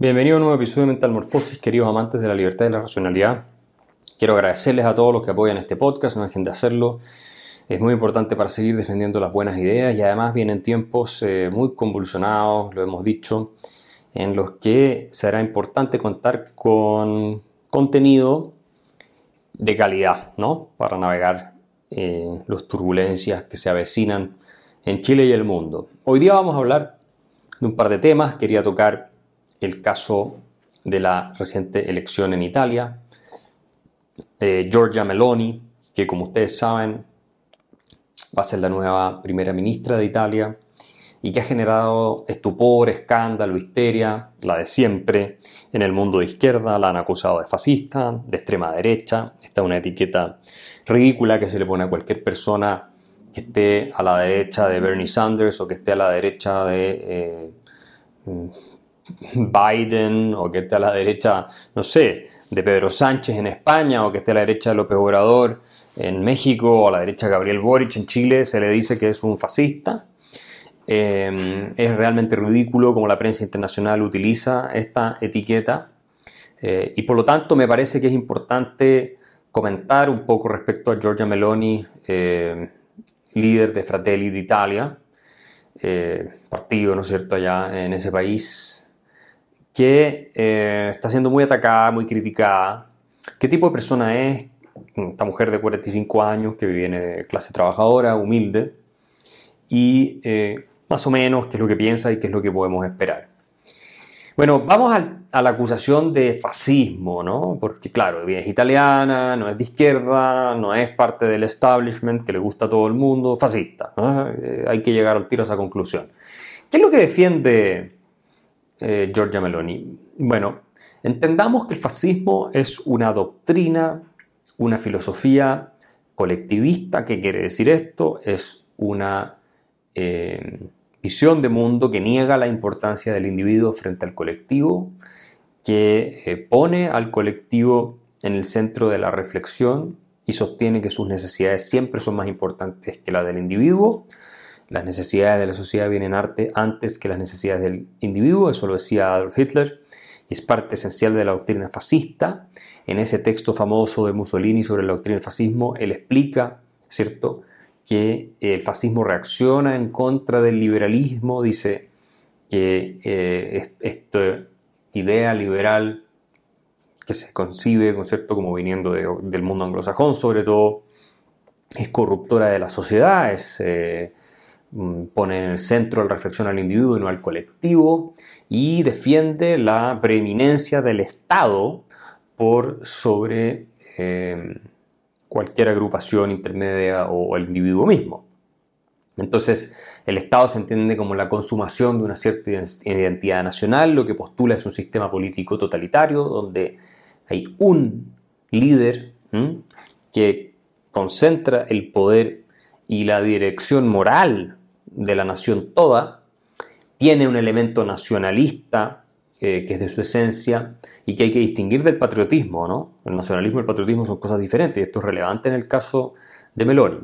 Bienvenido a un nuevo episodio de Mentalmorfosis, queridos amantes de la libertad y la racionalidad. Quiero agradecerles a todos los que apoyan este podcast, no dejen de hacerlo. Es muy importante para seguir defendiendo las buenas ideas y además vienen tiempos eh, muy convulsionados, lo hemos dicho, en los que será importante contar con contenido de calidad, ¿no? Para navegar eh, las turbulencias que se avecinan en Chile y el mundo. Hoy día vamos a hablar de un par de temas. Quería tocar el caso de la reciente elección en Italia. Eh, Giorgia Meloni, que como ustedes saben va a ser la nueva primera ministra de Italia y que ha generado estupor, escándalo, histeria, la de siempre, en el mundo de izquierda, la han acusado de fascista, de extrema derecha, esta es una etiqueta ridícula que se le pone a cualquier persona que esté a la derecha de Bernie Sanders o que esté a la derecha de eh, Biden o que esté a la derecha, no sé, de Pedro Sánchez en España o que esté a la derecha de López Obrador en México o a la derecha de Gabriel Boric en Chile, se le dice que es un fascista. Eh, es realmente ridículo como la prensa internacional utiliza esta etiqueta eh, y por lo tanto me parece que es importante comentar un poco respecto a Giorgia Meloni, eh, líder de Fratelli d'Italia, partido, ¿no cierto?, allá en ese país que eh, está siendo muy atacada, muy criticada. ¿Qué tipo de persona es? Esta mujer de 45 años que viene de clase trabajadora, humilde, y eh, más o menos qué es lo que piensa y qué es lo que podemos esperar. Bueno, vamos a la acusación de fascismo, ¿no? Porque claro, es italiana, no es de izquierda, no es parte del establishment que le gusta a todo el mundo, fascista. Eh, hay que llegar al tiro a esa conclusión. ¿Qué es lo que defiende eh, Giorgia Meloni? Bueno, entendamos que el fascismo es una doctrina, una filosofía colectivista. ¿Qué quiere decir esto? Es una eh, visión de mundo que niega la importancia del individuo frente al colectivo, que eh, pone al colectivo en el centro de la reflexión y sostiene que sus necesidades siempre son más importantes que las del individuo las necesidades de la sociedad vienen arte antes que las necesidades del individuo, eso lo decía Adolf Hitler, y es parte esencial de la doctrina fascista. En ese texto famoso de Mussolini sobre la doctrina del fascismo, él explica, ¿cierto?, que el fascismo reacciona en contra del liberalismo, dice que eh, esta idea liberal que se concibe, ¿cierto?, como viniendo del mundo anglosajón, sobre todo, es corruptora de la sociedad, es eh, pone en el centro la reflexión al individuo y no al colectivo y defiende la preeminencia del Estado por sobre eh, cualquier agrupación intermedia o el individuo mismo. Entonces, el Estado se entiende como la consumación de una cierta identidad nacional, lo que postula es un sistema político totalitario donde hay un líder que concentra el poder y la dirección moral de la nación toda, tiene un elemento nacionalista eh, que es de su esencia y que hay que distinguir del patriotismo, ¿no? El nacionalismo y el patriotismo son cosas diferentes y esto es relevante en el caso de Meloni.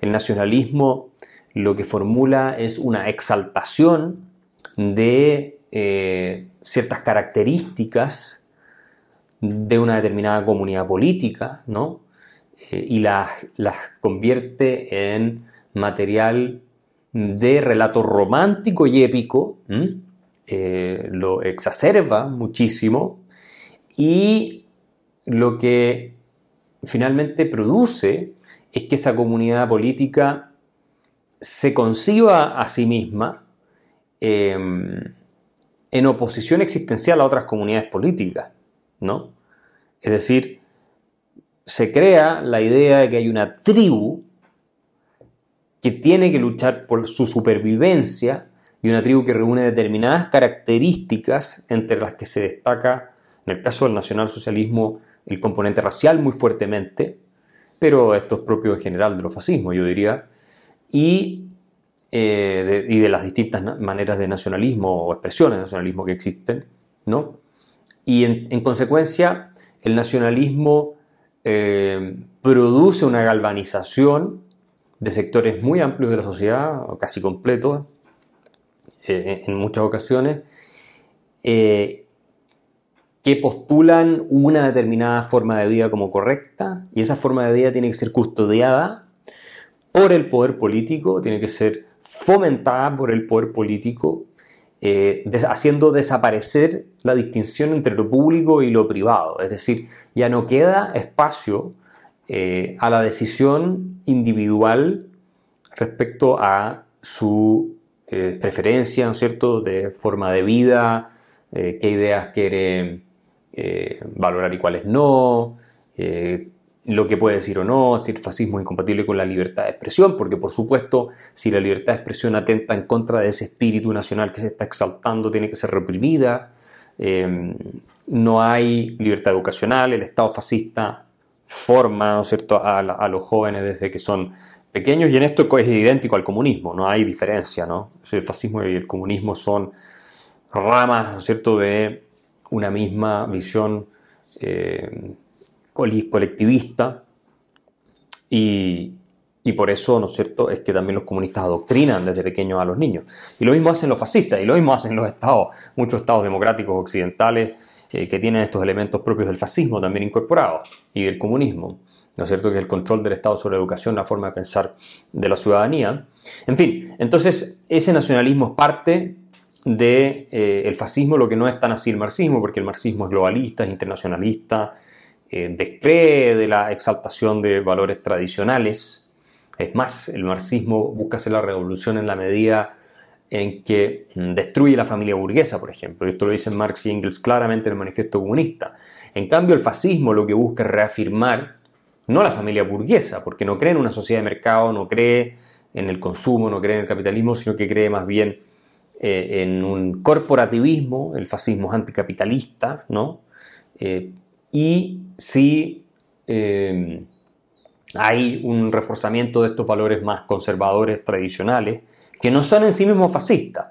El nacionalismo lo que formula es una exaltación de eh, ciertas características de una determinada comunidad política, ¿no? Eh, y las, las convierte en material de relato romántico y épico, eh, lo exacerba muchísimo y lo que finalmente produce es que esa comunidad política se conciba a sí misma em, en oposición existencial a otras comunidades políticas, ¿no? Es decir, se crea la idea de que hay una tribu que tiene que luchar por su supervivencia y una tribu que reúne determinadas características entre las que se destaca, en el caso del nacionalsocialismo, el componente racial muy fuertemente, pero esto es propio en general de los fascismos, yo diría, y, eh, de, y de las distintas maneras de nacionalismo o expresiones de nacionalismo que existen, ¿no? Y en, consecuencia, el nacionalismo eh, produce una galvanización de sectores muy amplios de la sociedad, casi completos, eh, en muchas ocasiones, eh, que postulan una determinada forma de vida como correcta y esa forma de vida tiene que ser custodiada por el poder político, tiene que ser fomentada por el poder político, eh, haciendo desaparecer la distinción entre lo público y lo privado. Es decir, ya no queda espacio eh, a la decisión individual respecto a su eh, preferencia, ¿no es cierto?, de forma de vida, qué ideas quiere valorar y cuáles no, lo que puede decir o no, si el fascismo es incompatible con la libertad de expresión, porque por supuesto si la libertad de expresión atenta en contra de ese espíritu nacional que se está exaltando, tiene que ser reprimida. No hay libertad educacional, el Estado fascista forma ¿no es cierto? A, los jóvenes desde que son pequeños y en esto es idéntico al comunismo, no hay diferencia. ¿no? el fascismo y el comunismo son ramas ¿no es cierto? de una misma visión. Eh, colectivista y, por eso, ¿no es cierto?, es que también los comunistas adoctrinan desde pequeños a los niños. Y lo mismo hacen los fascistas y lo mismo hacen los estados, muchos estados democráticos occidentales eh, que tienen estos elementos propios del fascismo también incorporados y del comunismo. ¿No es cierto? Que es el control del Estado sobre la educación, la forma de pensar de la ciudadanía. En fin, entonces ese nacionalismo es parte del de, eh, fascismo, lo que no es tan así el marxismo, porque el marxismo es globalista, es internacionalista, eh, de la exaltación de valores tradicionales. Es más, el marxismo busca hacer la revolución en la medida en que mm, destruye la familia burguesa, por ejemplo. Esto lo dicen Marx y Engels claramente en el Manifiesto Comunista. En cambio, el fascismo lo que busca es reafirmar no la familia burguesa, porque no cree en una sociedad de mercado, no cree en el consumo, no cree en el capitalismo, sino que cree más bien eh, en un corporativismo, el fascismo es anticapitalista, ¿no? Eh, y si eh, hay un reforzamiento de estos valores más conservadores tradicionales, que no son en sí mismos fascistas.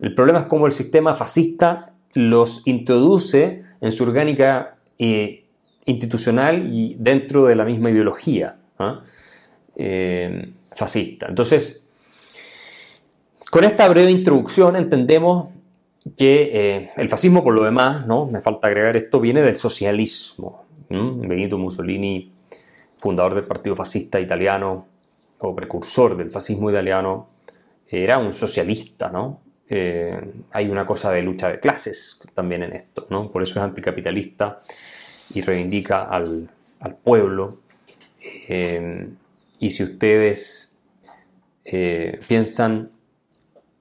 El problema es cómo el sistema fascista los introduce en su orgánica eh, institucional y dentro de la misma ideología ¿ah? eh, fascista. Entonces, con esta breve introducción entendemos que el fascismo, por lo demás, ¿no? me falta agregar esto, viene del socialismo. Benito Mussolini, fundador del Partido Fascista Italiano o precursor del fascismo italiano, era un socialista, ¿no? Eh, hay una cosa de lucha de clases también en esto, ¿no? Por eso es anticapitalista y reivindica al, pueblo. Eh, y si ustedes eh, piensan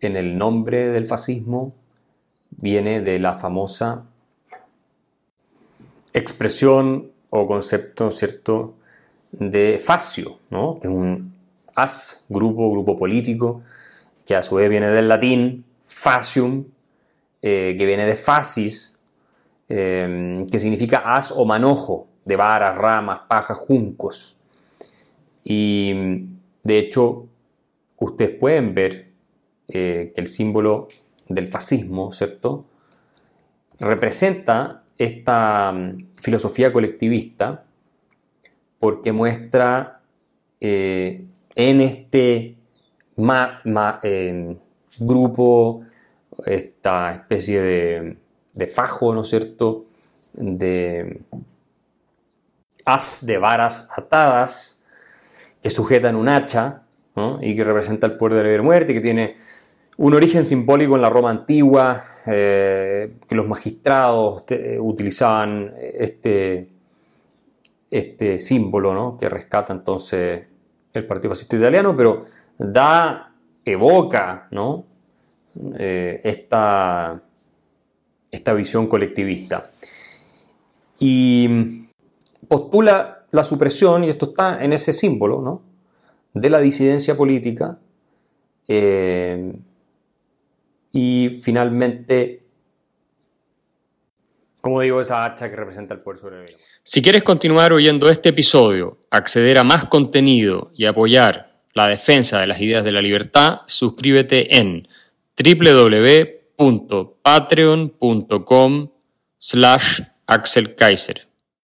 en el nombre del fascismo, viene de la famosa expresión o concepto, ¿cierto?, de fascio, ¿no? que es un as, grupo, grupo político, que a su vez viene del latín fascium, eh, que viene de fascis, eh, que significa as o manojo, de varas, ramas, pajas, juncos. Y de hecho, ustedes pueden ver eh, que el símbolo del fascismo, ¿cierto? Representa esta mm, filosofía colectivista porque muestra eh, en este em, grupo esta especie de, de, fajo, ¿no es cierto?, de haz de varas atadas que sujetan un hacha y que representa el poder de la vida y muerte, que tiene un origen simbólico en la Roma antigua, eh, que los magistrados utilizaban este, este símbolo ¿no? que rescata entonces el Partido Fascista Italiano, pero da, evoca ¿no? Eh, esta, esta visión colectivista. Y postula la supresión, y esto está en ese símbolo, ¿no? de la disidencia política. Eh, y finalmente, como digo, esa hacha que representa el poder sobre Si quieres continuar oyendo este episodio, acceder a más contenido y apoyar la defensa de las ideas de la libertad, suscríbete en www.patreon.com slash Axel Kaiser.